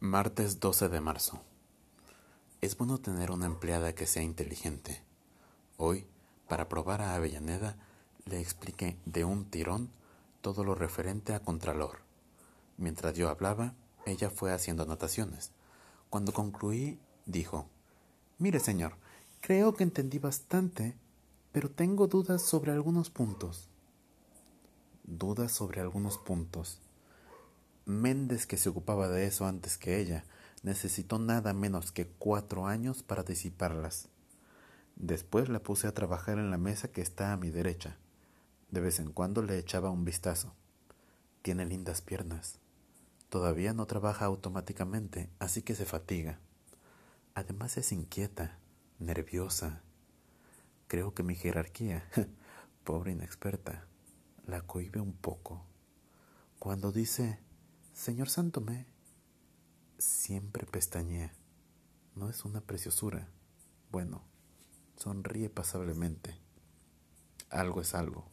Martes 12 de marzo. Es bueno tener una empleada que sea inteligente. Hoy, para probar a Avellaneda, le expliqué de un tirón todo lo referente a Contralor. Mientras yo hablaba, ella fue haciendo anotaciones. Cuando concluí, dijo, Mire, señor, creo que entendí bastante, pero tengo dudas sobre algunos puntos. Dudas sobre algunos puntos. Méndez, que se ocupaba de eso antes que ella, necesitó nada menos que cuatro años para disiparlas. Después la puse a trabajar en la mesa que está a mi derecha. De vez en cuando le echaba un vistazo. Tiene lindas piernas. Todavía no trabaja automáticamente, así que se fatiga. Además es inquieta, nerviosa. Creo que mi jerarquía, pobre inexperta, la cohibe un poco. Cuando dice Señor Santomé, siempre pestañea. No es una preciosura. Bueno, sonríe pasablemente. Algo es algo.